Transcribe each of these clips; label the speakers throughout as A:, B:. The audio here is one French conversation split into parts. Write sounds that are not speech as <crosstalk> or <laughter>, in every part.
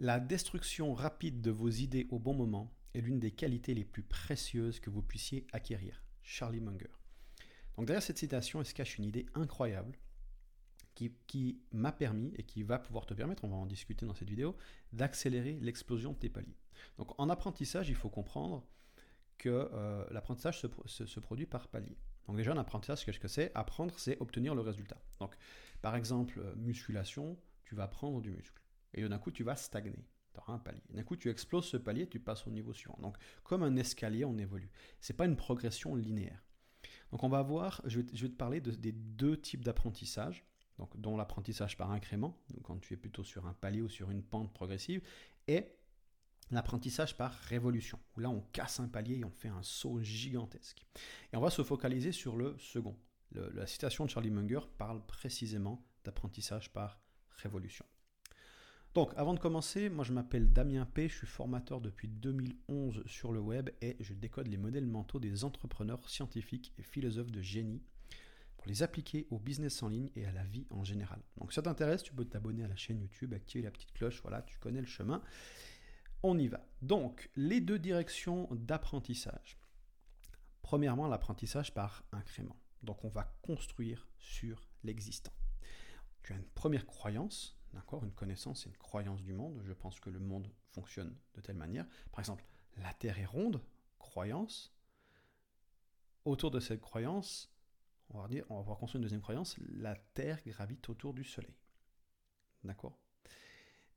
A: La destruction rapide de vos idées au bon moment est l'une des qualités les plus précieuses que vous puissiez acquérir. Charlie Munger. Donc derrière cette citation, il se cache une idée incroyable qui, qui m'a permis et qui va pouvoir te permettre, on va en discuter dans cette vidéo, d'accélérer l'explosion de tes paliers. Donc en apprentissage, il faut comprendre que euh, l'apprentissage se, produit par palier. Donc déjà, un apprentissage, qu'est-ce que c'est? Apprendre, c'est obtenir le résultat. Donc par exemple, musculation, tu vas prendre du muscle. Et d'un coup, tu vas stagner. Tu auras un palier. D'un coup, tu exploses ce palier, tu passes au niveau suivant. Donc comme un escalier, on évolue. Ce n'est pas une progression linéaire. Donc on va voir, je vais, te parler des deux types d'apprentissage. Donc, dont l'apprentissage par incrément, quand tu es plutôt sur un palier ou sur une pente progressive, et l'apprentissage par révolution, où là on casse un palier et on fait un saut gigantesque. Et on va se focaliser sur le second. la citation de Charlie Munger parle précisément d'apprentissage par révolution. Donc, avant de commencer, moi je m'appelle Damien P, je suis formateur depuis 2011 sur le web et je décode les modèles mentaux des entrepreneurs scientifiques et philosophes de génie pour les appliquer au business en ligne et à la vie en général. Donc, si ça t'intéresse, tu peux t'abonner à la chaîne YouTube, activer la petite cloche, voilà, tu connais le chemin. On y va. Donc, les deux directions d'apprentissage. Premièrement, l'apprentissage par incrément. Donc, on va construire sur l'existant. Tu as une première croyance, d'accord Une connaissance et une croyance du monde. Je pense que le monde fonctionne de telle manière. Par exemple, la Terre est ronde, croyance. Autour de cette croyance, on va dire, on pouvoir construire une deuxième croyance, la Terre gravite autour du Soleil. D'accord?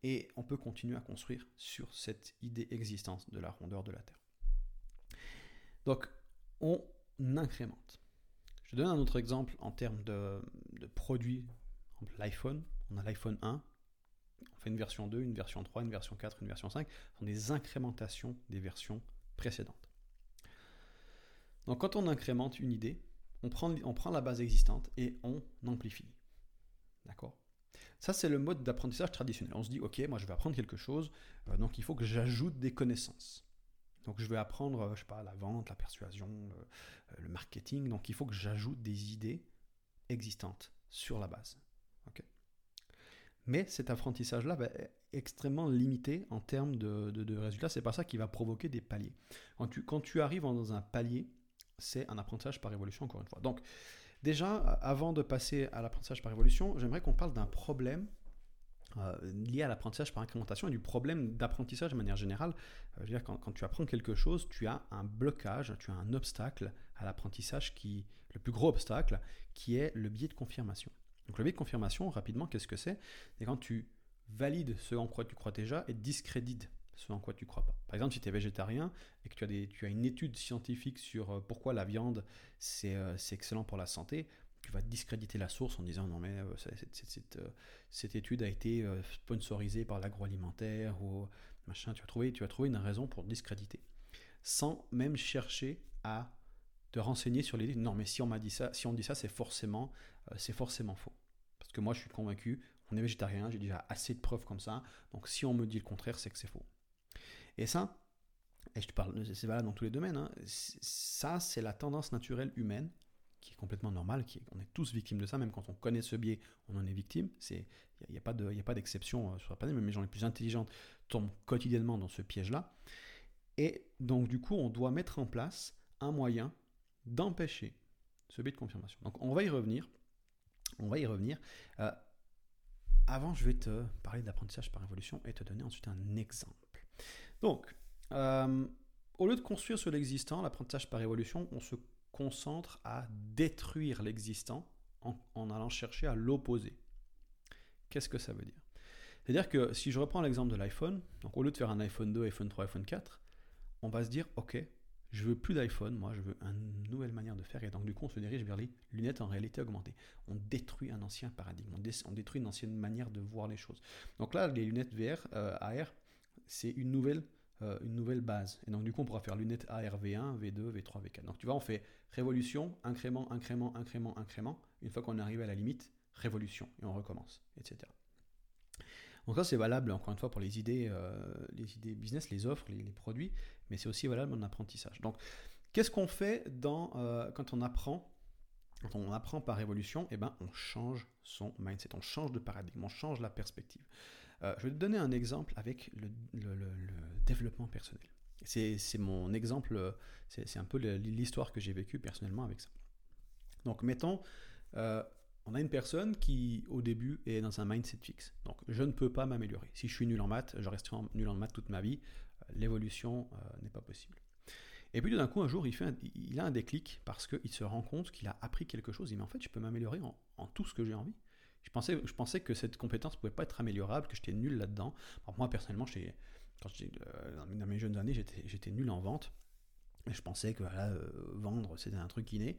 A: Et on peut continuer à construire sur cette idée existence de la rondeur de la Terre. Donc, on incrémente. Je donne un autre exemple en termes de, de produits. L'iPhone, on a l'iPhone 1, on fait une version 2, une version 3, une version 4, une version 5. Ce sont des incrémentations des versions précédentes. Donc quand on incrémente une idée, on prend, on prend la base existante et on amplifie. D'accord? Ça, c'est le mode d'apprentissage traditionnel. On se dit, OK, moi je vais apprendre quelque chose, euh, donc il faut que j'ajoute des connaissances. Donc je vais apprendre, euh, je sais pas, la vente, la persuasion, le, marketing. Donc il faut que j'ajoute des idées existantes sur la base. Mais cet apprentissage-là va être extrêmement limité en termes de, de résultats. C'est pas ça qui va provoquer des paliers. Quand tu, quand tu arrives dans un palier, c'est un apprentissage par évolution, encore une fois. Donc, déjà, avant de passer à l'apprentissage par évolution, j'aimerais qu'on parle d'un problème euh, lié à l'apprentissage par incrémentation et du problème d'apprentissage de manière générale. Euh, je veux dire, quand, quand, tu apprends quelque chose, tu as un blocage, tu as un obstacle à l'apprentissage qui, le plus gros obstacle, qui est le biais de confirmation. Donc le biais de confirmation, rapidement, qu'est-ce que c'est? C'est quand tu valides ce en quoi tu crois déjà et discrédites ce en quoi tu crois pas. Par exemple, si tu es végétarien et que tu as, une étude scientifique sur euh, pourquoi la viande euh, c'est excellent pour la santé, tu vas discréditer la source en disant non mais euh, cette, étude a été sponsorisée par l'agroalimentaire ou machin. Tu vas, trouver, une raison pour discréditer sans même chercher à te renseigner sur l'idée non mais si on m'a dit ça, si on dit ça c'est forcément faux. Parce que moi je suis convaincu, on est végétarien, j'ai déjà assez de preuves comme ça, donc si on me dit le contraire c'est que c'est faux. Et ça, et je te parle, c'est valable dans tous les domaines, hein, ça c'est la tendance naturelle humaine qui est complètement normale, qui on est tous victimes de ça, même quand on connaît ce biais, on en est victime. Il n'y a, a, pas d'exception euh, sur la planète, même les gens les plus intelligents tombent quotidiennement dans ce piège-là. Et donc du coup, on doit mettre en place un moyen d'empêcher ce biais de confirmation. Donc on va y revenir. On va y revenir. Euh, avant, je vais te parler d'apprentissage par évolution et te donner ensuite un exemple. Donc, euh, au lieu de construire sur l'existant, l'apprentissage par évolution, on se concentre à détruire l'existant en, allant chercher à l'opposer. Qu'est-ce que ça veut dire? C'est-à-dire que si je reprends l'exemple de l'iPhone, donc au lieu de faire un iPhone 2, iPhone 3, iPhone 4, on va se dire, ok, je veux plus d'iPhone, moi je veux une nouvelle manière de faire, et donc du coup on se dirige vers les lunettes en réalité augmentée. On détruit un ancien paradigme, on, détruit une ancienne manière de voir les choses. Donc là, les lunettes VR, euh, AR, c'est une nouvelle, euh, une nouvelle base. Et donc, du coup, on pourra faire lunettes ARV1, V2, V3, V4. Donc, tu vois, on fait révolution, incrément, incrément, incrément, incrément. Une fois qu'on arrive à la limite, révolution. Et on recommence, etc. Donc ça, c'est valable, encore une fois, pour les idées, euh, les idées business, les offres, les, produits, mais c'est aussi valable en apprentissage. Donc, qu'est-ce qu'on fait euh, quand on apprend quand on apprend par révolution, eh ben, on change son mindset, on change de paradigme, on change la perspective. Euh, je vais te donner un exemple avec le, développement personnel. C'est mon exemple, c'est un peu l'histoire que j'ai vécue personnellement avec ça. Donc, mettons, on a une personne qui, au début, est dans un mindset fixe. Donc, je ne peux pas m'améliorer. Si je suis nul en maths, je resterai nul en maths toute ma vie. L'évolution n'est pas possible. Et puis, tout d'un coup, un jour, il, fait il a un déclic parce qu'il se rend compte qu'il a appris quelque chose. Il dit, mais en fait, je peux m'améliorer en tout ce que j'ai envie. Je pensais, je pensais que cette compétence ne pouvait pas être améliorable, que j'étais nul là-dedans. moi, personnellement, quand euh, dans mes jeunes années, j'étais nul en vente. Je pensais que euh, vendre, c'était un truc inné.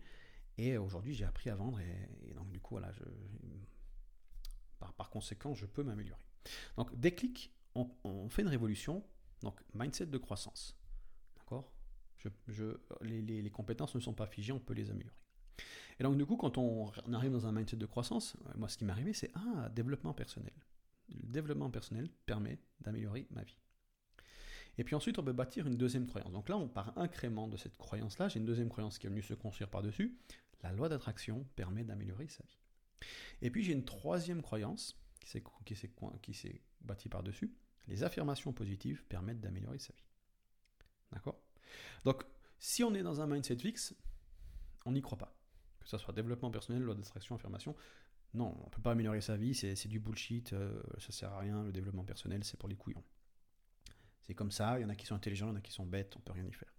A: Et aujourd'hui, j'ai appris à vendre. Et, donc, du coup, voilà, je, par, par, conséquent, je peux m'améliorer. Donc, déclic, on, on, fait une révolution. Donc, mindset de croissance. D'accord? Je, les, les, les compétences ne sont pas figées, on peut les améliorer. Et donc, du coup, quand on, arrive dans un mindset de croissance, euh, moi, ce qui m'est arrivé, c'est ah, développement personnel. Le développement personnel permet d'améliorer ma vie. Et puis ensuite, on peut bâtir une deuxième croyance. Donc là, on part incrément de cette croyance-là. J'ai une deuxième croyance qui est venue se construire par-dessus. La loi d'attraction permet d'améliorer sa vie. Et puis j'ai une troisième croyance qui s'est bâtie par-dessus. Les affirmations positives permettent d'améliorer sa vie. D'accord? Donc, si on est dans un mindset fixe, on n'y croit pas que ce soit développement personnel, loi d'attraction, affirmation. Non, on ne peut pas améliorer sa vie, c'est du bullshit, euh, ça sert à rien, le développement personnel, c'est pour les couillons. C'est comme ça, il y en a qui sont intelligents, il y en a qui sont bêtes, on peut rien y faire.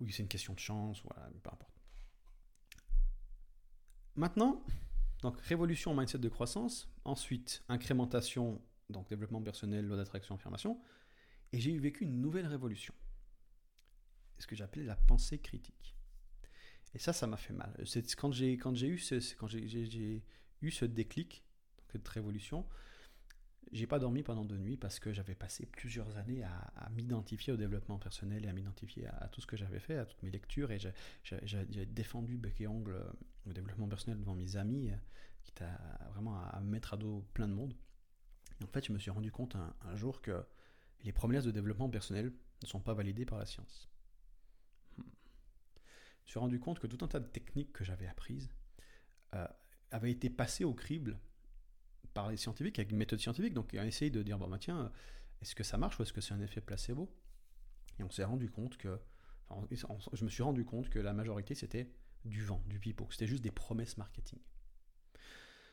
A: Oui, c'est une question de chance, voilà, peu importe. Maintenant, donc révolution, mindset de croissance, ensuite incrémentation, donc développement personnel, loi d'attraction, affirmation, et j'ai vécu une nouvelle révolution. Ce que j'appelais la pensée critique. Et ça, ça m'a fait mal. C'est quand j'ai eu ce quand j'ai eu ce déclic, cette révolution, j'ai pas dormi pendant deux nuits parce que j'avais passé plusieurs années à, m'identifier au développement personnel et à m'identifier à, tout ce que j'avais fait, à toutes mes lectures et j'ai défendu bec et ongle euh, le développement personnel devant mes amis, euh, qui t'a vraiment à, me mettre à dos plein de monde. En fait, je me suis rendu compte un, jour que les promesses de développement personnel ne sont pas validées par la science me suis rendu compte que tout un tas de techniques que j'avais apprises euh, avaient été passées au crible par les scientifiques, avec une méthode scientifique. Donc, on a essayé de dire, bon, bah, tiens, est-ce que ça marche ou est-ce que c'est un effet placebo? Et on s'est rendu compte que, je me suis rendu compte que la majorité, c'était du vent, du pipeau, c'était juste des promesses marketing.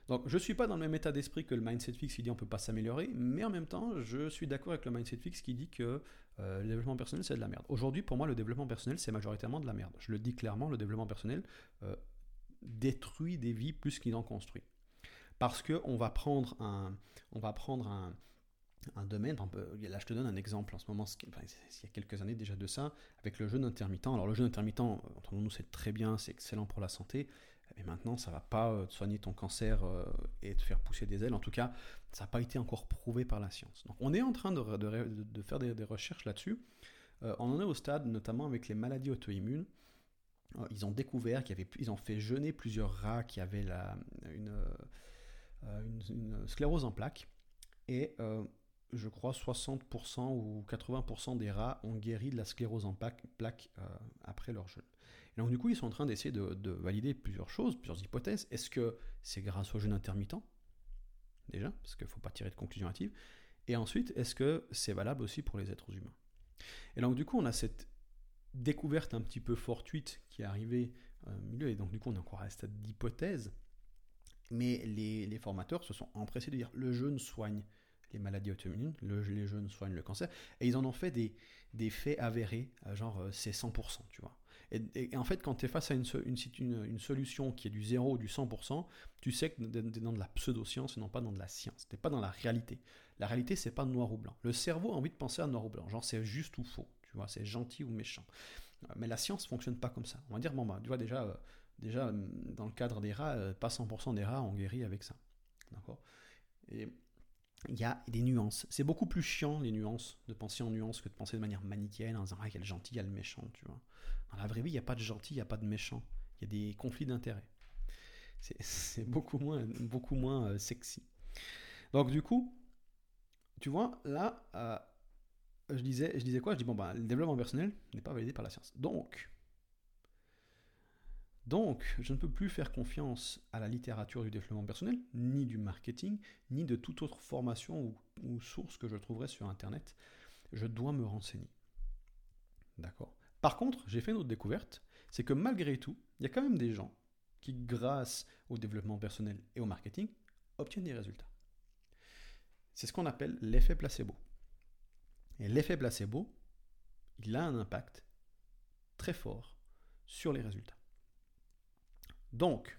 A: Donc, je ne suis pas dans le même état d'esprit que le mindset fixe qui dit on ne peut pas s'améliorer, mais en même temps, je suis d'accord avec le mindset fixe qui dit que euh, le développement personnel, c'est de la merde. Aujourd'hui, pour moi, le développement personnel, c'est majoritairement de la merde. Je le dis clairement, le développement personnel euh, détruit des vies plus qu'il en construit. Parce qu'on va prendre un, on va prendre un, domaine, là je te donne un exemple en ce moment, il y a quelques années déjà de ça, avec le jeûne intermittent. Alors le jeûne intermittent, euh, entre nous c'est très bien, c'est excellent pour la santé, mais maintenant ça va pas euh, soigner ton cancer euh, et te faire pousser des ailes. En tout cas, ça n'a pas été encore prouvé par la science. Donc on est en train de, de, faire des, recherches là-dessus. on en est au stade, notamment avec les maladies auto-immunes. Ils ont découvert qu'ils ils ont fait jeûner plusieurs rats qui avaient la, une, une, sclérose en plaques. Et je crois, 60% ou 80% des rats ont guéri de la sclérose en plaques euh, après leur jeûne. Et donc du coup, ils sont en train d'essayer de, valider plusieurs choses, plusieurs hypothèses. Est-ce que c'est grâce au jeûne intermittent? Déjà, parce qu'il ne faut pas tirer de conclusion hâtive. Et ensuite, est-ce que c'est valable aussi pour les êtres humains? Et donc du coup, on a cette découverte un petit peu fortuite qui est arrivée euh, au milieu, et donc du coup, on est encore à un stade d'hypothèse. Mais les, formateurs se sont empressés de dire le jeûne soigne les maladies auto-immunes, les jeunes soignent le cancer, et ils en ont fait des, faits avérés, euh, genre euh, c'est 100%, tu vois. Et, en fait, quand tu es face à une, solution qui est du 0 ou du 100%, tu sais que tu es dans de la pseudo-science et non pas dans de la science. Tu pas dans la réalité. La réalité, c'est pas noir ou blanc. Le cerveau a envie de penser à noir ou blanc, genre c'est juste ou faux, tu vois, c'est gentil ou méchant. Euh, mais la science fonctionne pas comme ça. On va dire, bon, bah, tu vois, déjà, déjà dans le cadre des rats, pas 100% des rats ont guéri avec ça. D'accord? Et il y a des nuances. C'est beaucoup plus chiant, les nuances, de penser en nuances que de penser de manière manichéenne en disant Ah, il y a le gentil, il y a le méchant, tu vois. Dans la vraie vie, il n'y a pas de gentil, il n'y a pas de méchant. Il y a des conflits d'intérêts. <laughs> C'est beaucoup moins, beaucoup moins euh, sexy. Donc, du coup, tu vois, là, euh, je, disais, je disais quoi? Je dis Bon, ben, le développement personnel n'est pas validé par la science. Donc, Donc, je ne peux plus faire confiance à la littérature du développement personnel, ni du marketing, ni de toute autre formation ou, source que je trouverai sur Internet. Je dois me renseigner. D'accord Par contre, j'ai fait une autre découverte, c'est que malgré tout, il y a quand même des gens qui, grâce au développement personnel et au marketing, obtiennent des résultats. C'est ce qu'on appelle l'effet placebo. Et l'effet placebo, il a un impact très fort sur les résultats. Donc,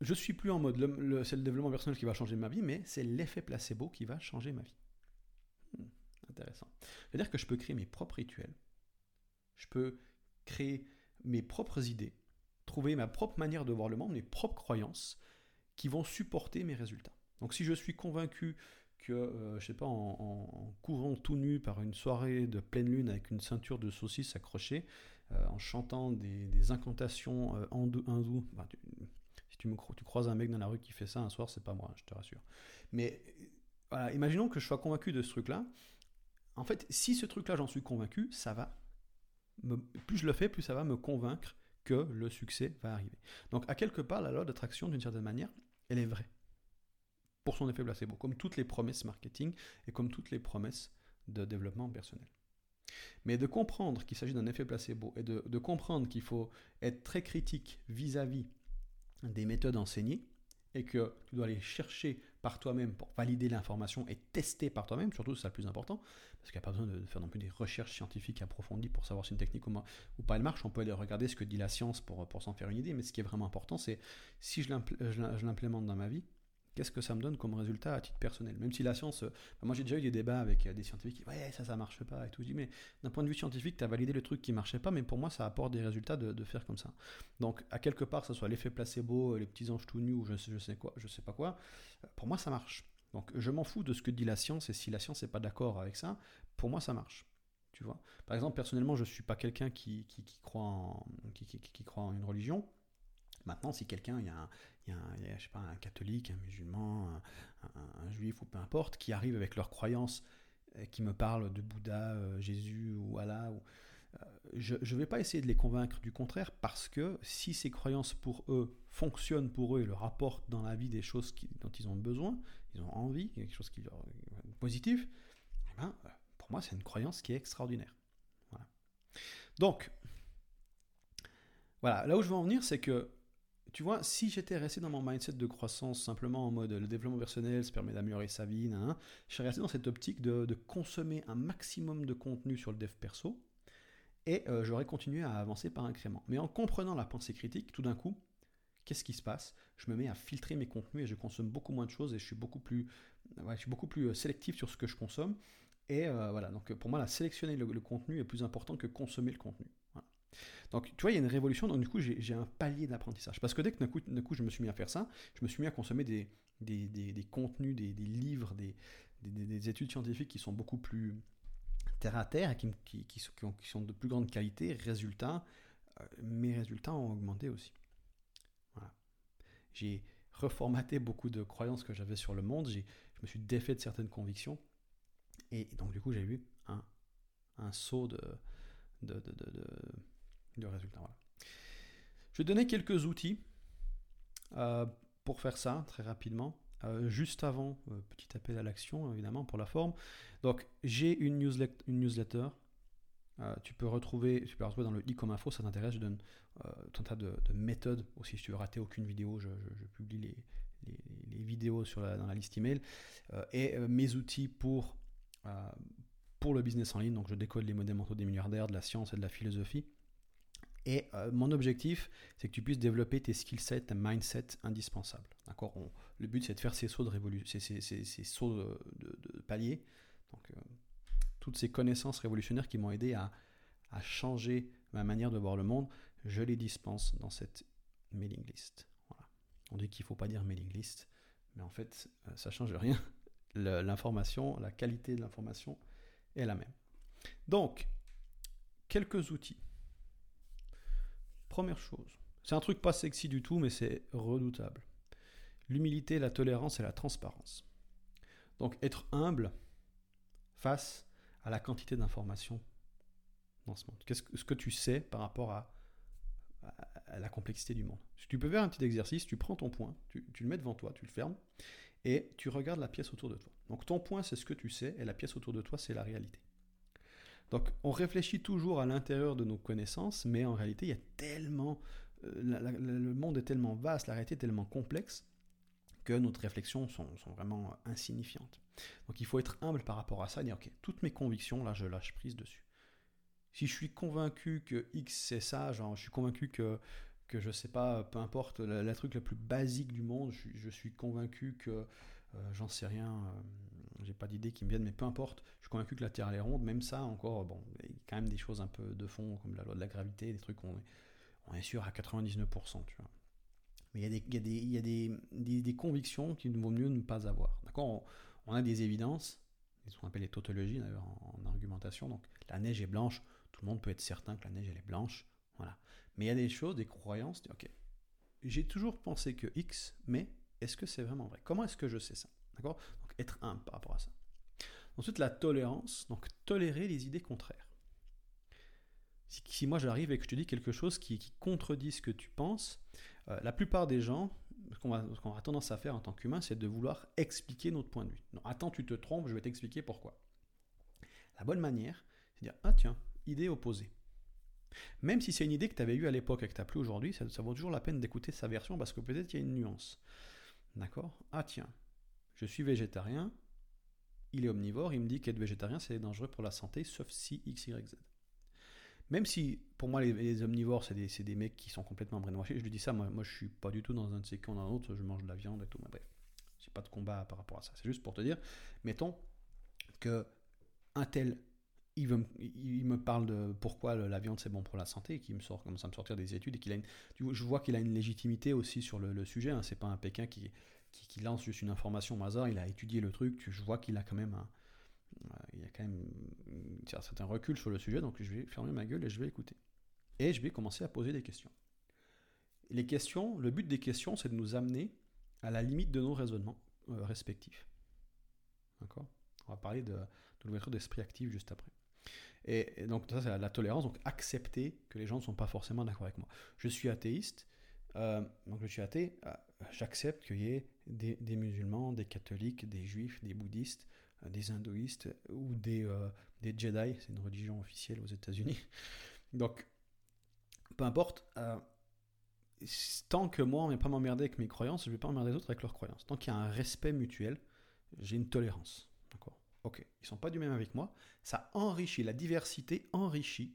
A: je suis plus en mode c'est le développement personnel qui va changer ma vie, mais c'est l'effet placebo qui va changer ma vie. Hmm, intéressant. C'est-à-dire que je peux créer mes propres rituels, je peux créer mes propres idées, trouver ma propre manière de voir le monde, mes propres croyances qui vont supporter mes résultats. Donc si je suis convaincu que, euh, je sais pas, en, courant tout nu par une soirée de pleine lune avec une ceinture de saucisse accrochée, euh, en chantant des, incantations euh, hindoues. Si tu, me, croises un mec dans la rue qui fait ça un soir, c'est pas moi, je te rassure. Mais voilà, imaginons que je sois convaincu de ce truc-là. En fait, si ce truc-là, j'en suis convaincu, ça va. plus je le fais, plus ça va me convaincre que le succès va arriver. Donc, à quelque part, la loi d'attraction, d'une certaine manière, elle est vraie. Pour son effet placebo, comme toutes les promesses marketing et comme toutes les promesses de développement personnel. Mais de comprendre qu'il s'agit d'un effet placebo et de, comprendre qu'il faut être très critique vis-à-vis des méthodes enseignées et que tu dois aller chercher par toi-même pour valider l'information et tester par toi-même, surtout c'est le plus important, parce qu'il n'y a pas besoin de faire non plus des recherches scientifiques approfondies pour savoir si une technique ou, pas elle marche, on peut aller regarder ce que dit la science pour, pour s'en faire une idée, mais ce qui est vraiment important c'est si je l'implémente dans ma vie, qu'est-ce que ça me donne comme résultat à titre personnel? Même si la science, euh, moi j'ai déjà eu des débats avec euh, des scientifiques qui ouais ça ça marche pas et tout. Je dis mais d'un point de vue scientifique, tu as validé le truc qui marchait pas, mais pour moi ça apporte des résultats de, faire comme ça. Donc à quelque part, que ce soit l'effet placebo, les petits anges tout nus ou je sais, sais quoi, je sais pas quoi, euh, pour moi ça marche. Donc je m'en fous de ce que dit la science et si la science n'est pas d'accord avec ça, pour moi ça marche. Tu vois? Par exemple, personnellement, je suis pas quelqu'un qui, croit en une religion. Maintenant, si quelqu'un, il y a, un, je sais pas, un catholique, un musulman, un, juif ou peu importe, qui arrive avec leurs croyances, euh, qui me parle de Bouddha, euh, Jésus ou Allah, ou, euh, je ne vais pas essayer de les convaincre du contraire parce que si ces croyances pour eux fonctionnent pour eux et leur apportent dans la vie des choses dont ils ont besoin, ils ont envie, quelque chose qui leur positif, eh ben, pour moi c'est une croyance qui est extraordinaire. Donc, voilà, là où je veux en venir, c'est que tu vois, si j'étais resté dans mon mindset de croissance simplement en mode le développement personnel, ça permet d'améliorer sa vie, je serais resté dans cette optique de, consommer un maximum de contenu sur le dev perso et euh, j'aurais continué à avancer par incrément. Mais en comprenant la pensée critique, tout d'un coup, qu'est-ce qui se passe? Je me mets à filtrer mes contenus et je consomme beaucoup moins de choses et je suis beaucoup plus, je suis beaucoup plus euh, sélectif sur ce que je consomme. Et euh, voilà, donc pour moi, la sélectionner le, le, contenu est plus important que consommer le contenu. Donc, tu vois, il y a une révolution. Donc, du coup, j'ai un palier d'apprentissage. Parce que dès que d'un coup, je me suis mis à faire ça, je me suis mis à consommer des, des, des, contenus, des, livres, des, études scientifiques qui sont beaucoup plus terre à terre et qui, qui, qui, sont de plus grande qualité. Résultat, euh, mes résultats ont augmenté aussi. J'ai reformaté beaucoup de croyances que j'avais sur le monde. Je me suis défait de certaines convictions. Et donc, du coup, j'ai eu un, un saut de de. Je vais donner quelques outils euh, pour faire ça très rapidement. Euh, juste avant, euh, petit appel à l'action évidemment pour la forme. Donc j'ai une, newsletter. Tu peux retrouver, tu peux retrouver dans le i comme info, ça t'intéresse. Je donne tout un tas de, méthodes. Aussi, si tu veux rater aucune vidéo, je, publie les, vidéos dans la liste email et mes outils pour pour le business en ligne. Donc je décode les modèles mentaux des milliardaires, de la science et de la philosophie. Et euh, mon objectif, c'est que tu puisses développer tes skill sets, tes mindset indispensables. D'accord? Le but, c'est de faire ces sauts de révolution, ces, sauts de, palier. Donc, euh, toutes ces connaissances révolutionnaires qui m'ont aidé à, changer ma manière de voir le monde, je les dispense dans cette mailing list. On dit qu'il ne faut pas dire mailing list, mais en fait, euh, ça ne change rien. L'information, la qualité de l'information est la même. Donc, quelques outils Première chose, c'est un truc pas sexy du tout, mais c'est redoutable. L'humilité, la tolérance et la transparence. Donc être humble face à la quantité d'informations dans ce monde. Qu'est-ce que, tu sais par rapport à, à la complexité du monde. Si tu peux faire un petit exercice, tu prends ton point, tu, le mets devant toi, tu le fermes, et tu regardes la pièce autour de toi. Donc ton point, c'est ce que tu sais, et la pièce autour de toi, c'est la réalité. Donc on réfléchit toujours à l'intérieur de nos connaissances, mais en réalité, il y a tellement... Euh, le monde est tellement vaste, la réalité est tellement complexe, que nos réflexions sont, vraiment insignifiantes. Donc il faut être humble par rapport à ça et dire, ok, toutes mes convictions, là, je lâche prise dessus. Si je suis convaincu que X c'est ça, genre je suis convaincu que, que je sais pas, peu importe, le, truc le plus basique du monde, je, suis convaincu que, euh, j'en sais rien, euh, j'ai pas d'idée qui me viennent, mais peu importe, je suis convaincu que la Terre est ronde, même ça encore, bon, il y a quand même des choses un peu de fond, comme la loi de la gravité, des trucs qu'on est, on est sûr à 99%, tu vois. Mais il y a des, convictions qu'il vaut mieux ne pas avoir. D'accord on, a des évidences, ce qu'on appelle les tautologies d'ailleurs en, en, argumentation. Donc la neige est blanche, tout le monde peut être certain que la neige elle est blanche. Voilà. Mais il y a des choses, des croyances, ok, j'ai toujours pensé que X, mais est-ce que c'est vraiment vrai? Comment est-ce que je sais ça? D'accord? Donc être humble par rapport à ça. Ensuite, la tolérance, donc tolérer les idées contraires. Si, moi j'arrive et que je te dis quelque chose qui, contredit ce que tu penses, euh, la plupart des gens, ce qu'on a tendance à faire en tant qu'humain, c'est de vouloir expliquer notre point de vue. Non, attends, tu te trompes, je vais t'expliquer pourquoi. La bonne manière, c'est de dire, ah tiens, idée opposée. Même si c'est une idée que tu avais eue à l'époque et que tu n'as plus aujourd'hui, ça, vaut toujours la peine d'écouter sa version parce que peut-être il y a une nuance. D'accord? Ah tiens, je suis végétarien, il est omnivore, il me dit qu'être végétarien c'est dangereux pour la santé, sauf si X, Y, Z. Même si, pour moi, les, omnivores, c'est des, mecs qui sont complètement brainwashés. Je lui dis ça, moi, moi je suis pas du tout dans un de ces camps, dans un autre, je mange de la viande et tout. Mais bref, j'ai pas de combat par rapport à ça. C'est juste pour te dire, mettons que un tel, il, me parle de pourquoi la viande c'est bon pour la santé, et qu'il me sort, commence à me sortir des études, et qu'il a je vois qu'il a une légitimité aussi sur le, sujet. Hein. C'est pas un Pékin qui, qui, lance juste une information au hasard, il a étudié le truc, je vois qu'il a quand même un il y a quand même certain recul sur le sujet, donc je vais fermer ma gueule et je vais écouter. Et je vais commencer à poser des questions. Les questions, le but des questions, c'est de nous amener à la limite de nos raisonnements euh, respectifs. D'accord? On va parler de, l'ouverture d'esprit actif juste après. Et, donc ça, c'est la, tolérance, donc accepter que les gens ne sont pas forcément d'accord avec moi. Je suis athéiste, euh, donc je suis athée, euh, j'accepte qu'il y ait des, musulmans, des catholiques, des juifs, des bouddhistes, des hindouistes ou des, euh, des Jedi, c'est une religion officielle aux États-Unis. <laughs> Donc, peu importe, euh, tant que moi on ne va pas m'emmerder avec mes croyances, je ne vais pas emmerder les autres avec leurs croyances. Tant qu'il y a un respect mutuel, j'ai une tolérance. D'accord? Ok, ils ne sont pas du même avec moi, ça enrichit, la diversité enrichit.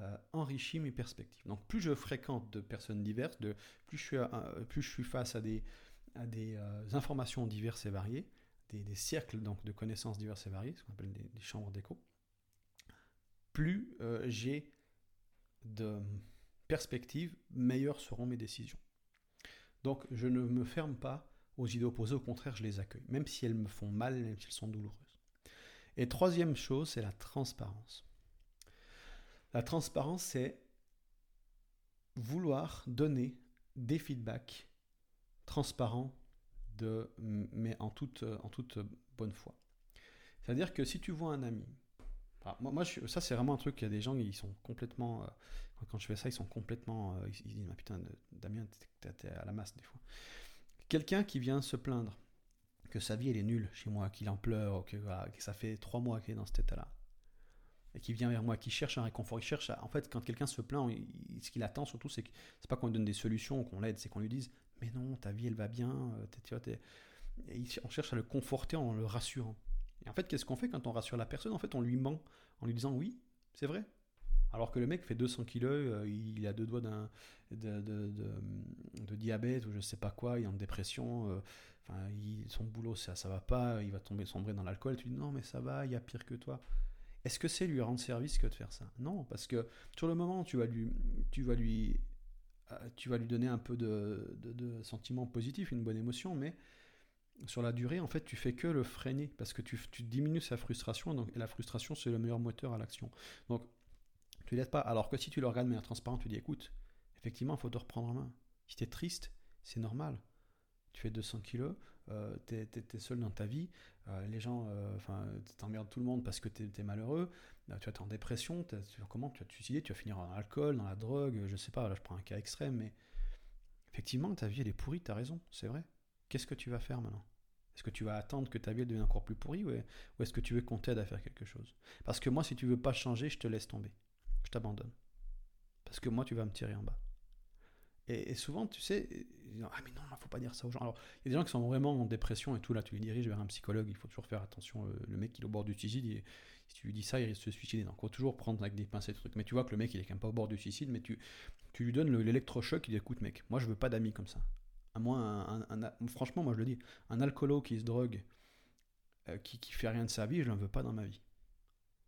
A: Euh, enrichit mes perspectives. Donc plus je fréquente de personnes diverses, de, plus, je suis, face à des, des informations diverses et variées, des, cercles donc, de connaissances diverses et variées, ce qu'on appelle des, chambres d'écho, plus euh, j'ai de perspectives, meilleures seront mes décisions. Donc je ne me ferme pas aux idées opposées, au contraire je les accueille, même si elles me font mal, même si elles sont douloureuses. Et troisième chose, c'est la transparence. La transparence, c'est vouloir donner des feedbacks transparents mais en toute, en toute bonne foi. C'est-à-dire que si tu vois un ami, moi, ça c'est vraiment un truc, il y a des gens, ils sont complètement, euh, quand je fais ça, ils sont complètement, euh, ils, disent, ah, putain, Damien, t'es à la masse des fois. Quelqu'un qui vient se plaindre que sa vie elle est nulle chez moi, qu'il en pleure, que, ça fait trois mois qu'il est dans cet état-là, qui vient vers moi, qui cherche un réconfort, il cherche, en fait, quand quelqu'un se plaint, ce qu'il attend surtout, c'est que c'est pas qu'on lui donne des solutions, qu'on l'aide, c'est qu'on lui dise, mais non, ta vie elle va bien, euh, et on cherche à le conforter en le rassurant. Et en fait, qu'est-ce qu'on fait quand on rassure la personne? En fait, on lui ment en lui disant oui, c'est vrai. Alors que le mec fait 200 kilos, euh, il a deux doigts d'un, de, diabète ou je sais pas quoi, il est en dépression, euh, enfin, son boulot ça, ça va pas, il va tomber sombrer dans l'alcool. Tu dis non, mais ça va, il y a pire que toi. Est-ce que c'est lui rendre service que de faire ça? Non, parce que sur le moment, tu vas lui, tu vas lui euh, tu vas lui donner un peu de, de, sentiments positifs, une bonne émotion, mais sur la durée, en fait, tu fais que le freiner parce que tu, tu diminues sa frustration. Donc, et la frustration, c'est le meilleur moteur à l'action. Donc, tu l'aides pas. Alors que si tu le regardes de manière transparente, tu dis écoute, effectivement, il faut te reprendre en main. Si tu es triste, c'est normal. Tu fais 200 kilos, euh, tu es, seul dans ta vie, euh, les gens, euh, enfin, t'emmerdes tout le monde parce que tu es, malheureux, tu es en dépression, comment tu vas te suicider, tu vas finir dans l'alcool, dans la drogue, je sais pas, là je prends un cas extrême, mais effectivement, ta vie elle est pourrie, tu as raison, c'est vrai. Qu'est-ce que tu vas faire maintenant? Est-ce que tu vas attendre que ta vie devienne encore plus pourrie ou est-ce que tu veux qu'on t'aide à faire quelque chose? Parce que moi, si tu veux pas changer, je te laisse tomber. Je t'abandonne. Parce que moi, tu vas me tirer en bas. Et, souvent, tu sais, ah mais non, il faut pas dire ça aux gens. Alors, il y a des gens qui sont vraiment en dépression et tout, là, tu les diriges vers un psychologue, il faut toujours faire attention. Euh, le mec, il est au bord du suicide, si tu lui dis ça, il risque de se suicider. Donc, il faut toujours prendre avec des pincettes trucs. Mais tu vois que le mec, il est quand même pas au bord du suicide, mais tu, tu lui donnes l'électrochoc, il dit écoute, mec, moi, je veux pas d'amis comme ça. À moi, un, franchement, moi, je le dis, un alcoolo qui se drogue, euh, qui, qui fait rien de sa vie, je l'en veux pas dans ma vie.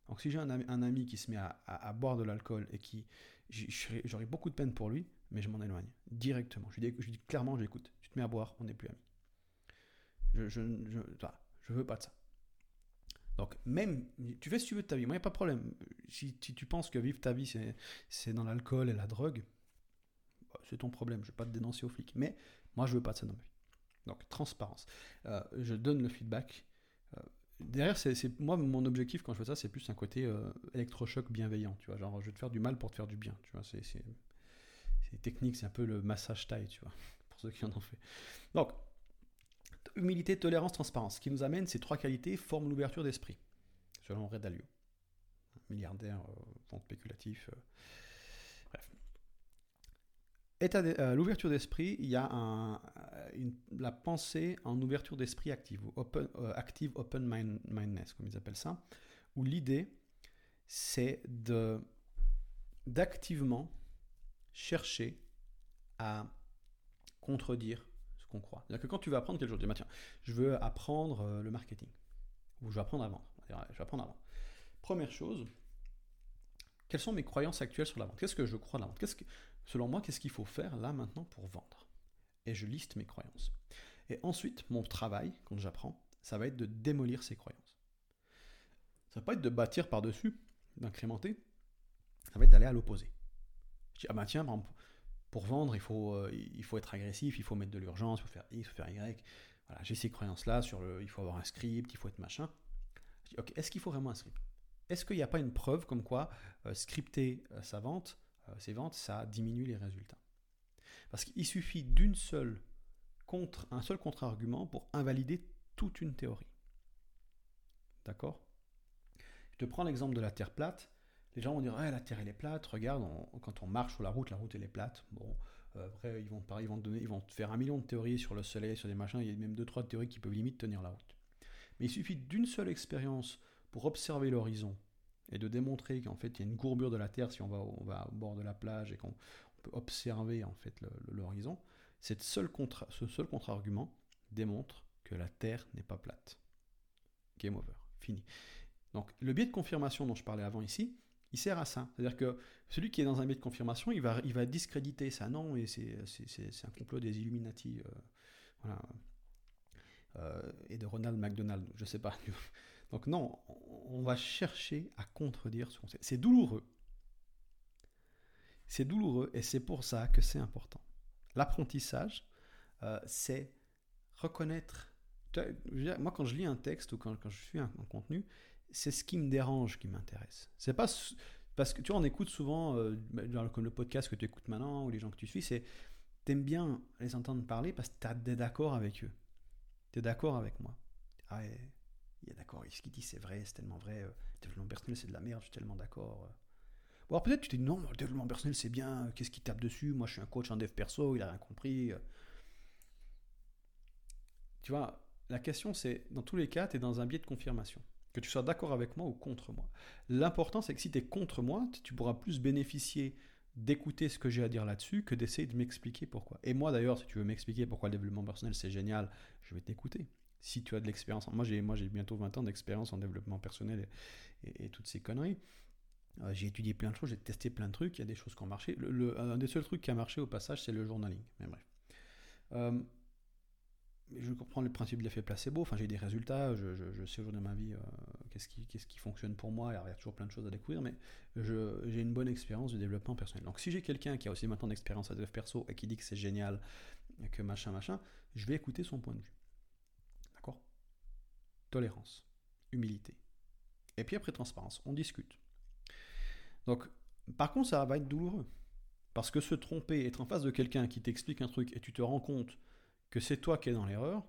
A: Donc, si j'ai un, ami qui se met à, à boire de l'alcool et qui. J'aurais beaucoup de peine pour lui, mais je m'en éloigne directement. Je lui dis, je dis clairement, j'écoute, tu te mets à boire, on n'est plus amis. Je, je, veux pas de ça. Donc, même, tu fais ce que tu veux de ta vie, moi, il n'y a pas de problème. Si, tu penses que vivre ta vie, c'est dans l'alcool et la drogue, bah, c'est ton problème, je ne vais pas te dénoncer aux flics. Mais moi, je veux pas de ça dans ma vie. Donc, transparence. Euh, je donne le feedback. Euh, derrière, c'est moi, mon objectif quand je fais ça, c'est plus un côté euh, électrochoc bienveillant. Tu vois, genre, je vais te faire du mal pour te faire du bien. Tu vois, c'est c'est technique, c'est un peu le massage taille, tu vois, <laughs> pour ceux qui en ont fait. Donc, humilité, tolérance, transparence. Ce qui nous amène, ces trois qualités forment l'ouverture d'esprit, selon Red Dalio. Milliardaire, euh, spéculatif. Euh, bref. État euh, l'ouverture d'esprit, il y a un, la pensée en ouverture d'esprit active, ou active open mindedness, comme ils appellent ça, où l'idée, c'est d'activement chercher à contredire ce qu'on croit. C'est-à-dire que quand tu vas apprendre quelque chose, tu dis, bah, tiens, je veux apprendre euh, le marketing, ou je veux apprendre à vendre. Je vais apprendre à. Première chose, quelles sont mes croyances actuelles sur la vente? Qu'est-ce que je crois de la vente? Selon moi, qu'est-ce qu'il faut faire là maintenant pour vendre? Et je liste mes croyances. Et ensuite, mon travail, quand j'apprends, ça va être de démolir ces croyances. Ça va pas être de bâtir par-dessus, d'incrémenter, ça va être d'aller à l'opposé. Je dis, ah ben tiens, pour vendre, il faut, euh, il faut être agressif, il faut mettre de l'urgence, il faut faire X, il faut faire Y. Voilà, j'ai ces croyances-là sur le, il faut avoir un script, il faut être machin. Je dis, ok, est-ce qu'il faut vraiment un script? Est-ce qu'il n'y a pas une preuve comme quoi euh, scripter euh, sa vente, ses ventes, ça diminue les résultats? Parce qu'il suffit d'une seule contre, un seul contre-argument pour invalider toute une théorie. D'accord? Je te prends l'exemple de la Terre plate les gens vont dire la Terre elle est plate, regarde, quand on marche sur la route, la route elle est plate. Bon, euh, après ils vont, ils, vont donner, ils vont faire un million de théories sur le soleil, sur des machins, il y a même deux, trois théories qui peuvent limite tenir la route. Mais il suffit d'une seule expérience pour observer l'horizon et de démontrer qu'en fait il y a une courbure de la Terre si on va, au bord de la plage et qu'on peut observer en fait l'horizon. Ce seul contre-argument démontre que la Terre n'est pas plate. Game over, fini. Donc le biais de confirmation dont je parlais avant ici, sert à ça. C'est-à-dire que celui qui est dans un biais de confirmation, il va, il va discréditer ça. Non, et c'est, un complot des Illuminati. Euh, voilà. Euh, et de Ronald McDonald, je sais pas. <laughs> Donc non, on va chercher à contredire ce qu'on sait. C'est douloureux. C'est douloureux et c'est pour ça que c'est important. L'apprentissage, euh, c'est reconnaître. Moi, quand je lis un texte ou quand, quand je suis un contenu, c'est ce qui me dérange qui m'intéresse. C'est pas parce que tu vois, on écoute souvent, euh, comme le podcast que tu écoutes maintenant ou les gens que tu suis, c'est t'aimes bien les entendre parler parce que tu es d'accord avec eux. Tu es d'accord avec moi. Ah, il est d'accord, ce qu'il dit c'est vrai, c'est tellement vrai. Euh, le développement personnel c'est de la merde, je suis tellement d'accord. Euh. Bon, alors peut-être tu te dis non, le développement personnel c'est bien, qu'est-ce qui tape dessus? Moi je suis un coach en dev perso, il a rien compris. Tu vois, la question c'est, dans tous les cas, tu es dans un biais de confirmation que tu sois d'accord avec moi ou contre moi. L'important, c'est que si tu es contre moi, tu pourras plus bénéficier d'écouter ce que j'ai à dire là-dessus que d'essayer de m'expliquer pourquoi. Et moi d'ailleurs, si tu veux m'expliquer pourquoi le développement personnel c'est génial, je vais t'écouter. Si tu as de l'expérience, moi j'ai bientôt 20 ans d'expérience en développement personnel et, toutes ces conneries. Euh, j'ai étudié plein de choses, j'ai testé plein de trucs, il y a des choses qui ont marché. Un des seuls trucs qui a marché au passage, c'est le journaling. Mais bref. Euh, je comprends le principe de l'effet placebo. Enfin, j'ai des résultats, je, sais aujourd'hui dans ma vie euh, qu'est-ce qui, qui, fonctionne pour moi. il y a toujours plein de choses à découvrir, mais j'ai une bonne expérience de développement personnel. Donc, si j'ai quelqu'un qui a aussi maintenant d'expérience à dev perso et qui dit que c'est génial, que machin, machin, je vais écouter son point de vue. tolérance, humilité. Et puis après transparence, on discute. Donc, par contre, ça va être douloureux. Parce que se tromper, être en face de quelqu'un qui t'explique un truc et tu te rends compte que c'est toi qui es dans l'erreur,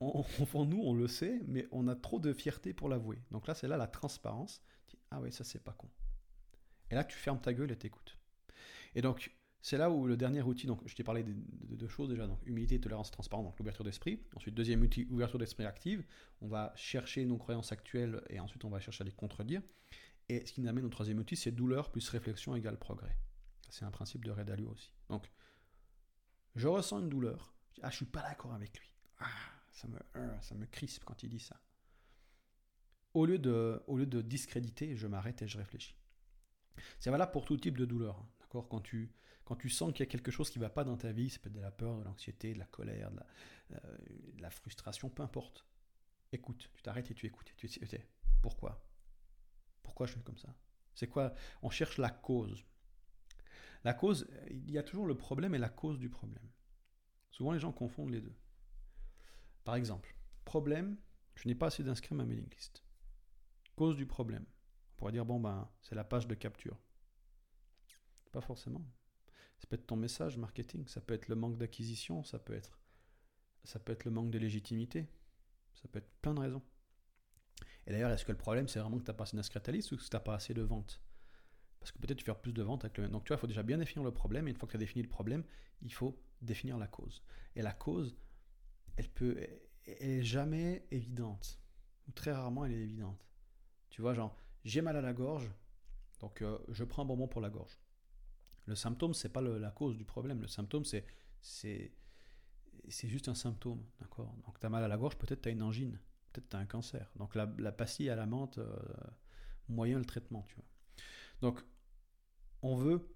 A: enfin, <laughs> nous, on le sait, mais on a trop de fierté pour l'avouer. Donc là, c'est là la transparence. ah oui, ça, c'est pas con. Et là, tu fermes ta gueule et t'écoutes. Et donc, c'est là où le dernier outil, donc je t'ai parlé de deux choses déjà, donc humilité, tolérance, transparence, donc l'ouverture d'esprit. Ensuite, deuxième outil, ouverture d'esprit active. On va chercher nos croyances actuelles et ensuite on va chercher à les contredire. Et ce qui nous amène au troisième outil, c'est douleur plus réflexion égale progrès. C'est un principe de Red aussi. Donc, je ressens une douleur. Ah, je suis pas d'accord avec lui. Ah, ça me, euh, ça me crispe quand il dit ça. Au lieu de, au lieu de discréditer, je m'arrête et je réfléchis. C'est valable pour tout type de douleur. Hein. D'accord? Quand tu, quand tu sens qu'il y a quelque chose qui ne va pas dans ta vie, ça peut être de la peur, de l'anxiété, de la colère, de la, euh, frustration, peu importe. Écoute, tu t'arrêtes et tu écoutes. Tu pourquoi? Pourquoi je fais comme ça? C'est quoi? On cherche la cause. La cause, il y a toujours le problème et la cause du problème. Souvent les gens confondent les deux. Par exemple, problème, je n'ai pas assez d'inscrits à ma mailing list. Cause du problème. On pourrait dire, bon ben, c'est la page de capture. Pas forcément. Ça peut être ton message marketing, ça peut être le manque d'acquisition, ça peut être ça peut être le manque de légitimité, ça peut être plein de raisons. Et d'ailleurs, est-ce que le problème c'est vraiment que tu n'as pas assez d'inscrits à liste ou que tu n'as pas assez de ventes? Parce que peut-être tu fais plus de ventes avec le Donc tu vois, il faut déjà bien définir le problème, et une fois que tu as défini le problème, il faut définir la cause. Et la cause, elle peut elle est jamais évidente. Ou très rarement elle est évidente. Tu vois, genre, j'ai mal à la gorge, donc euh, je prends un bonbon pour la gorge. Le symptôme, c'est pas la cause du problème. Le symptôme, c'est c'est c'est juste un symptôme, d'accord? Donc tu as mal à la gorge, peut-être tu as une angine, peut-être tu as un cancer. Donc la, la pastille à la menthe, euh, moyen le traitement, tu vois. Donc on veut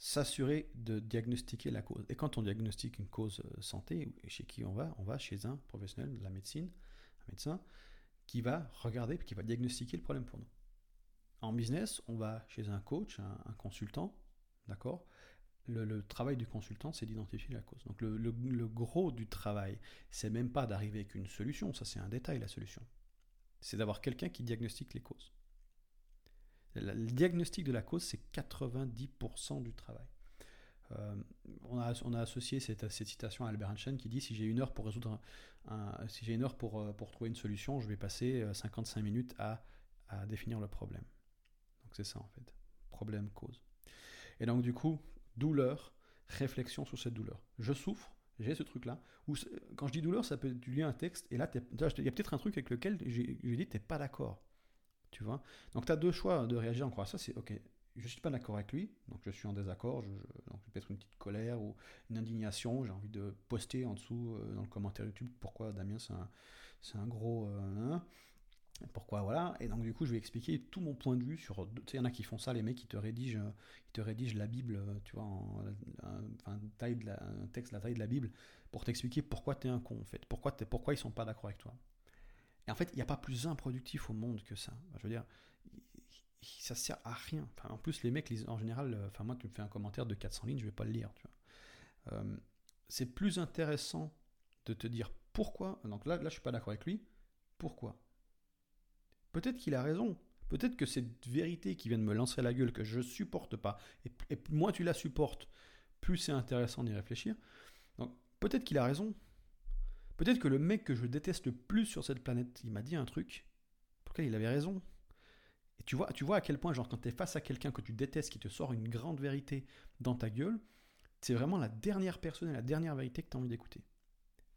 A: s'assurer de diagnostiquer la cause. Et quand on diagnostique une cause euh, santé, chez qui on va On va chez un professionnel de la médecine, un médecin, qui va regarder, qui va diagnostiquer le problème pour nous. En business, on va chez un coach, un consultant, D'accord? Le, travail du consultant, c'est d'identifier la cause. Donc le, gros du travail, c'est même pas d'arriver avec une solution, ça c'est un détail la solution. C'est d'avoir quelqu'un qui diagnostique les causes. Le, diagnostic de la cause, c'est 90% du travail. Euh, on, a, on, a, associé cette, citation à Albert Einstein qui dit si j'ai une heure pour résoudre si j'ai une heure pour, euh, pour trouver une solution, je vais passer 55 euh, minutes à, à définir le problème. Donc c'est ça en fait, problème cause. Et donc, du coup, douleur, réflexion sur cette douleur. Je souffre, j'ai ce truc-là. Quand je dis douleur, ça peut être du lien un texte, et là, il y a peut-être un truc avec lequel j'ai dit, tu n'es pas d'accord. Tu vois Donc, tu as deux choix de réagir encore à ça. C'est, ok, je ne suis pas d'accord avec lui, donc je suis en désaccord, je, donc peut-être une petite colère ou une indignation, j'ai envie de poster en dessous euh, dans le commentaire YouTube pourquoi Damien c'est un, un, gros... Euh, hein pourquoi voilà et donc du coup je vais expliquer tout mon point de vue sur tu sais il y en a qui font ça les mecs qui te rédigent ils te rédigent la bible tu vois en, taille de la, un texte la taille de la bible pour t'expliquer pourquoi tu es un con en fait pourquoi es, pourquoi ils sont pas d'accord avec toi et en fait il n'y a pas plus improductif au monde que ça je veux dire ça sert à rien enfin, en plus les mecs en général enfin moi tu me fais un commentaire de 400 lignes je vais pas le lire euh, c'est plus intéressant de te dire pourquoi donc là là je suis pas d'accord avec lui pourquoi Peut-être qu'il a raison. Peut-être que cette vérité qui vient de me lancer à la gueule, que je supporte pas, et, moins tu la supportes, plus c'est intéressant d'y réfléchir. Donc peut-être qu'il a raison. Peut-être que le mec que je déteste le plus sur cette planète, il m'a dit un truc pour lequel il avait raison. Et tu vois, à quel point, genre, quand tu es face à quelqu'un que tu détestes, qui te sort une grande vérité dans ta gueule, c'est vraiment la dernière personne et la dernière vérité que tu as envie d'écouter.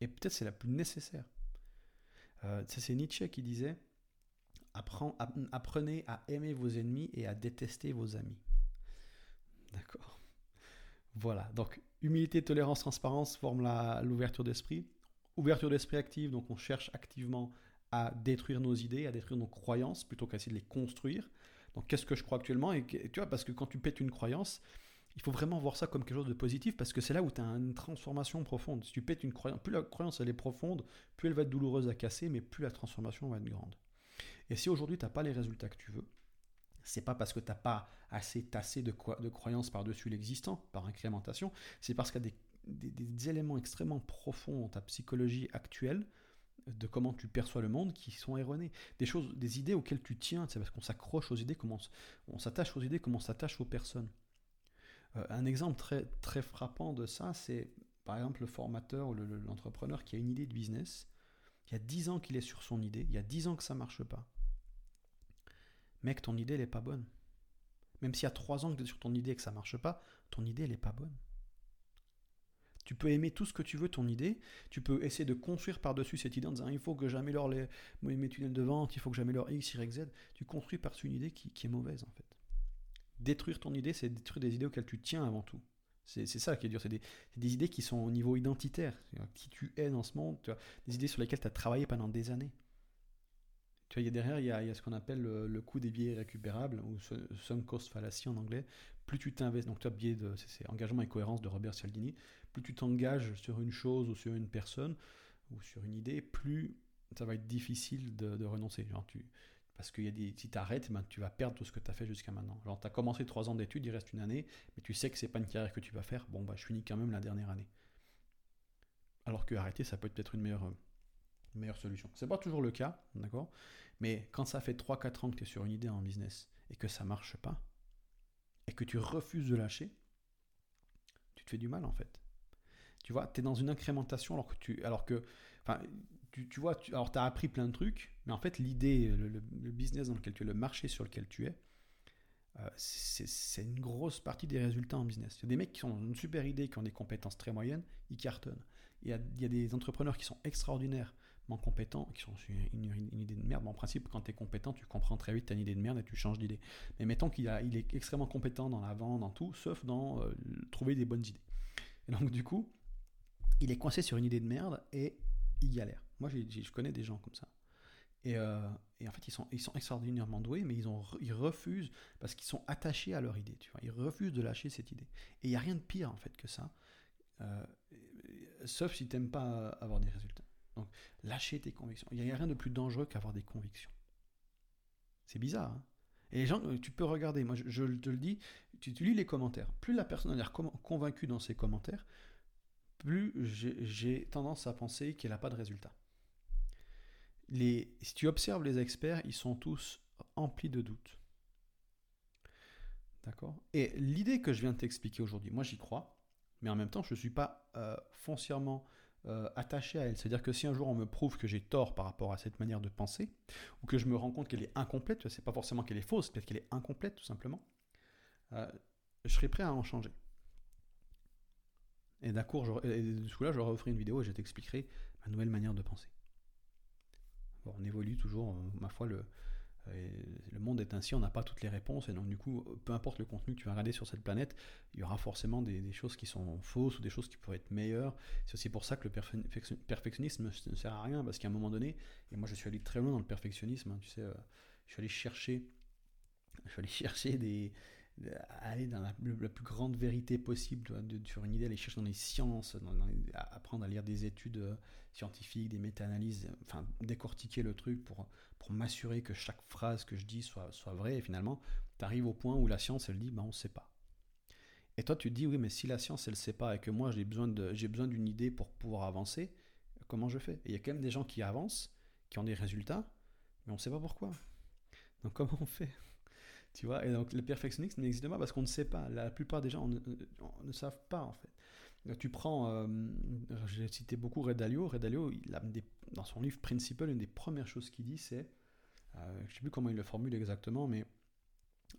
A: Et peut-être c'est la plus nécessaire. Euh, c'est Nietzsche qui disait apprenez à aimer vos ennemis et à détester vos amis. D'accord Voilà, donc humilité, tolérance, transparence forment l'ouverture d'esprit. Ouverture d'esprit active, donc on cherche activement à détruire nos idées, à détruire nos croyances, plutôt qu'à essayer de les construire. Donc qu'est-ce que je crois actuellement et, tu vois, parce que quand tu pètes une croyance, il faut vraiment voir ça comme quelque chose de positif parce que c'est là où tu as une transformation profonde. Si tu pètes une croyance, plus la croyance elle est profonde, plus elle va être douloureuse à casser, mais plus la transformation va être grande. Et si aujourd'hui tu n'as pas les résultats que tu veux, c'est pas parce que tu n'as pas assez tassé de, de croyances par-dessus l'existant, par incrémentation, c'est parce qu'il y a des, éléments extrêmement profonds dans ta psychologie actuelle de comment tu perçois le monde qui sont erronées. Des choses, des idées auxquelles tu tiens, c'est parce qu'on s'accroche aux idées, comment on s'attache aux idées, comment on s'attache aux personnes. Euh, un exemple très, frappant de ça, c'est par exemple le formateur ou l'entrepreneur qui a une idée de business. Il y a 10 ans qu'il est sur son idée, il y a 10 ans que ça marche pas. Mec, ton idée, elle n'est pas bonne. Même s'il y a 3 ans que tu es sur ton idée et que ça marche pas, ton idée, elle n'est pas bonne. Tu peux aimer tout ce que tu veux, ton idée. Tu peux essayer de construire par-dessus cette idée en disant il faut que j'améliore les, mes tunnels de vente, il faut que j'améliore X, Y, Z. Tu construis par-dessus une idée qui, est mauvaise en fait. Détruire ton idée, c'est détruire des idées auxquelles tu tiens avant tout. C'est ça qui est dur. C'est des, idées qui sont au niveau identitaire. Qui tu es dans ce monde. Des idées sur lesquelles tu as travaillé pendant des années. Tu vois, il y a derrière, il y a, ce qu'on appelle le, coût des billets récupérables, ou sunk cost fallacy en anglais. Plus tu t'investis, donc toi, biais de, c'est engagement et cohérence de Robert Cialdini. Plus tu t'engages sur une chose ou sur une personne ou sur une idée, plus ça va être difficile de, renoncer. Genre, tu, parce que y a des, si tu arrêtes, ben, tu vas perdre tout ce que tu as fait jusqu'à maintenant. Genre, tu as commencé trois ans d'études, il reste une année, mais tu sais que c'est pas une carrière que tu vas faire. Bon, bah, je finis quand même la dernière année. Alors que arrêter, ça peut être peut-être une meilleure, meilleure solution. C'est pas toujours le cas, d'accord? Mais quand ça fait 3-4 ans que tu es sur une idée en business et que ça marche pas, et que tu refuses de lâcher, tu te fais du mal en fait. Tu vois, tu es dans une incrémentation alors que tu. Alors que. Tu, vois, alors tu as appris plein de trucs, mais en fait, l'idée, le, business dans lequel tu es, le marché sur lequel tu es, euh, c'est une grosse partie des résultats en business. Il y a des mecs qui ont une super idée, qui ont des compétences très moyennes, ils cartonnent. Il y a, des entrepreneurs qui sont compétents, qui sont une, une, idée de merde. en principe, quand tu es compétent, tu comprends très vite ta idée de merde et tu changes d'idée. Mais mettons qu'il il est extrêmement compétent dans la vente, dans tout, sauf dans euh, trouver des bonnes idées. Et donc, du coup, il est coincé sur une idée de merde et il galère. Moi, je connais des gens comme ça. Et, euh, et, en fait, ils sont, ils sont extraordinairement doués, mais ils, ont, refusent parce qu'ils sont attachés à leur idée. Tu vois. Ils refusent de lâcher cette idée. Et il n'y a rien de pire en fait que ça, euh, sauf si tu n'aimes pas avoir des résultats. Donc, lâcher tes convictions. Il n'y a rien de plus dangereux qu'avoir des convictions. C'est bizarre. Hein et les gens, tu peux regarder, moi je, te le dis, tu, lis les commentaires. Plus la personne a l'air convaincue dans ses commentaires, plus j'ai tendance à penser qu'elle n'a pas de résultat. Si tu observes les experts, ils sont tous emplis de doutes. D'accord? Et l'idée que je viens de t'expliquer aujourd'hui, moi j'y crois, mais en même temps, je ne suis pas euh, foncièrement euh, attaché à elle. C'est-à-dire que si un jour on me prouve que j'ai tort par rapport à cette manière de penser, ou que je me rends compte qu'elle est incomplète, c'est pas forcément qu'elle est fausse, peut-être qu'elle est incomplète tout simplement, euh, je serai prêt à en changer. Et d'un coup, là, je leur une vidéo et je t'expliquerai ma nouvelle manière de penser. On évolue toujours, euh, ma foi, le, euh, le monde est ainsi, on n'a pas toutes les réponses, et donc du coup, peu importe le contenu que tu vas regarder sur cette planète, il y aura forcément des, choses qui sont fausses ou des choses qui pourraient être meilleures. C'est aussi pour ça que le perfectionnisme ne sert à rien, parce qu'à un moment donné, et moi je suis allé très loin dans le perfectionnisme, hein, tu sais, euh, je suis allé chercher, je suis allé <laughs> chercher des, aller dans la, plus grande vérité possible sur une idée, aller chercher dans les sciences, apprendre à lire des études euh, scientifiques, des méta-analyses, enfin décortiquer le truc pour, pour m'assurer que chaque phrase que je dis soit, soit vraie. Et finalement, tu arrives au point où la science, elle dit, bah, on ne sait pas. Et toi, tu dis, oui, mais si la science, elle ne sait pas et que moi, j'ai besoin d'une idée pour pouvoir avancer, comment je fais? Et il y a quand même des gens qui avancent, qui ont des résultats, mais on sait pas pourquoi. Donc <laughs> comment on fait? Tu vois, et donc le perfectionnisme n'existe pas parce qu'on ne sait pas. La plupart des gens ne savent pas en fait. tu prends, euh, j'ai cité beaucoup Red Dalio. Red Dalio, il a dans son livre principal, une des premières choses qu'il dit, c'est, euh, je ne sais plus comment il le formule exactement, mais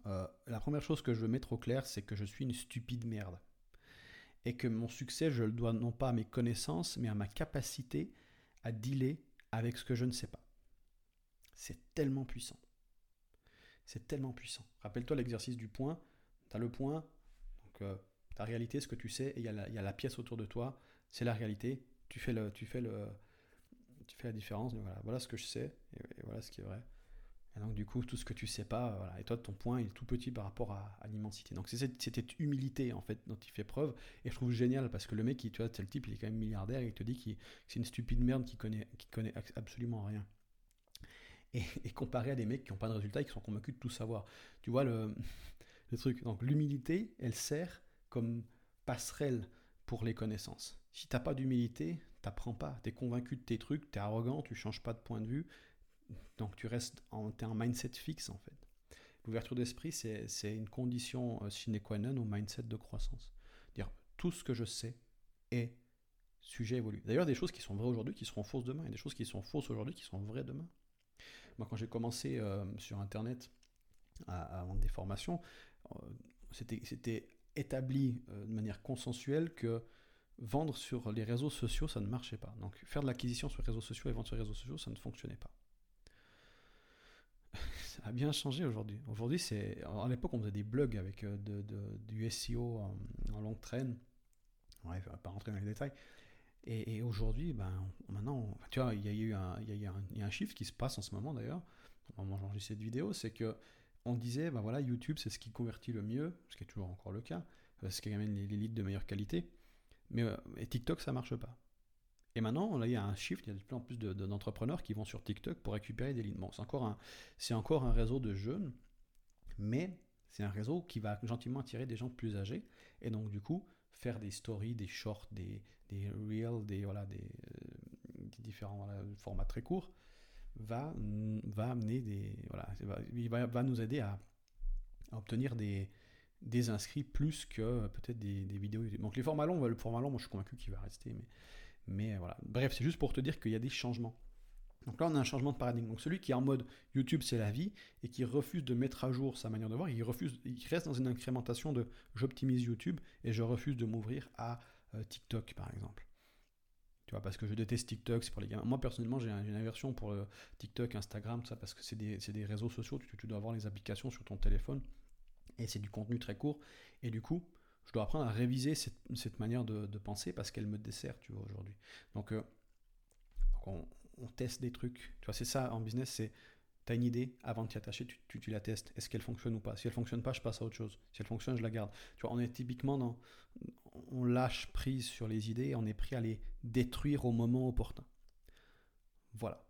A: euh, la première chose que je veux mettre au clair, c'est que je suis une stupide merde. Et que mon succès, je le dois non pas à mes connaissances, mais à ma capacité à dealer avec ce que je ne sais pas. C'est tellement puissant. C'est tellement puissant. Rappelle-toi l'exercice du point. Tu as le point, donc euh, ta réalité, ce que tu sais, et il y, a la pièce autour de toi, c'est la réalité. Tu fais, le, tu, fais le, tu fais la différence. Voilà, voilà ce que je sais, et, voilà ce qui est vrai. Et donc, du coup, tout ce que tu sais pas, voilà. Et toi, ton point, il est tout petit par rapport à, l'immensité. Donc, c'est cette, humilité, en fait, dont il fait preuve. Et je trouve génial parce que le mec, tu vois, c'est le type, il est quand même milliardaire, et il te dit que c'est une stupide merde qui connaît, qui connaît absolument rien et, comparé à des mecs qui n'ont pas de résultats et qui sont convaincus de tout savoir. Tu vois le, <laughs> le truc. Donc l'humilité, elle sert comme passerelle pour les connaissances. Si tu n'as pas d'humilité, t'apprends pas. Tu es convaincu de tes trucs, tu es arrogant, tu changes pas de point de vue. Donc tu restes en, es un mindset fixe en fait. L'ouverture d'esprit, c'est une condition euh, sine qua non au mindset de croissance. Dire tout ce que je sais est sujet évolue. D'ailleurs, des choses qui sont vraies aujourd'hui qui seront fausses demain, et des choses qui sont fausses aujourd'hui qui sont vraies demain. Moi, quand j'ai commencé euh, sur Internet à, vendre des formations, euh, c'était établi de manière consensuelle que vendre sur les réseaux sociaux, ça ne marchait pas. Donc faire de l'acquisition sur les réseaux sociaux et vendre sur les réseaux sociaux, ça ne fonctionnait pas. <laughs> ça a bien changé aujourd'hui. Aujourd'hui, c'est. À l'époque, on faisait des blogs avec euh, de, du SEO en, longue traîne. Ouais, vais pas rentrer dans les détails. Et, aujourd'hui, ben, maintenant, tu vois, il y a eu un, y a, un, y a un chiffre qui se passe en ce moment d'ailleurs, au moment où j'enregistre cette vidéo, c'est que on disait, ben voilà, YouTube, c'est ce qui convertit le mieux, ce qui est toujours encore le cas, euh, ce qui amène les, les leads de meilleure qualité. Mais euh, TikTok, ça marche pas. Et maintenant, là, il y a un shift, il y a de plus en plus d'entrepreneurs qui vont sur TikTok pour récupérer des leads. Bon, c'est encore, un, réseau de jeunes, mais c'est un réseau qui va gentiment attirer des gens plus âgés. Et donc, du coup, faire des stories, des shorts, des, reels, des, euh, différents formats très courts, va, amener des. Voilà, il va, nous aider à obtenir des, des inscrits plus que peut-être des, vidéos Donc les formats longs, le format long, moi je suis convaincu qu'il va rester. Mais, mais voilà. Bref, c'est juste pour te dire qu'il y a des changements. Donc là, on a un changement de paradigme. Donc celui qui est en mode YouTube, c'est la vie, et qui refuse de mettre à jour sa manière de voir, il, refuse, il reste dans une incrémentation de j'optimise YouTube et je refuse de m'ouvrir à euh, TikTok, par exemple. Tu vois, parce que je déteste TikTok, c'est pour les gamins. Moi, personnellement, j'ai une aversion pour euh, TikTok, Instagram, ça, parce que c'est des, réseaux sociaux, tu, dois avoir les applications sur ton téléphone et c'est du contenu très court. Et du coup, je dois apprendre à réviser cette, manière de, penser parce qu'elle me dessert, tu vois, aujourd'hui. Donc, euh, on, teste des trucs. Tu vois, c'est ça en business, c'est tu as une idée, avant de t'y attacher, tu, tu, la testes. Est-ce qu'elle fonctionne ou pas? Si elle fonctionne pas, je passe à autre chose. Si elle fonctionne, je la garde. Tu vois, on est typiquement dans. On lâche prise sur les idées et on est prêt à les détruire au moment opportun. Voilà.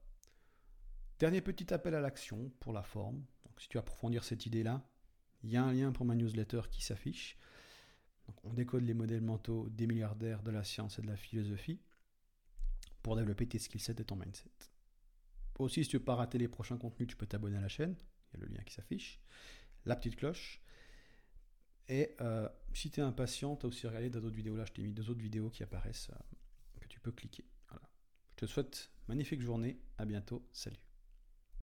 A: Dernier petit appel à l'action pour la forme. Donc, si tu veux approfondir cette idée-là, il y a un lien pour ma newsletter qui s'affiche. on décode les modèles mentaux des milliardaires de la science et de la philosophie pour développer tes skillsets et ton mindset. Aussi, si tu veux pas rater les prochains contenus, tu peux t'abonner à la chaîne. Il y a le lien qui s'affiche. La petite cloche. Et euh, si tu es impatient, tu as aussi regardé d'autres vidéos là. Je t'ai mis deux autres vidéos qui apparaissent euh, que tu peux cliquer. Je te souhaite magnifique journée. À bientôt. Salut.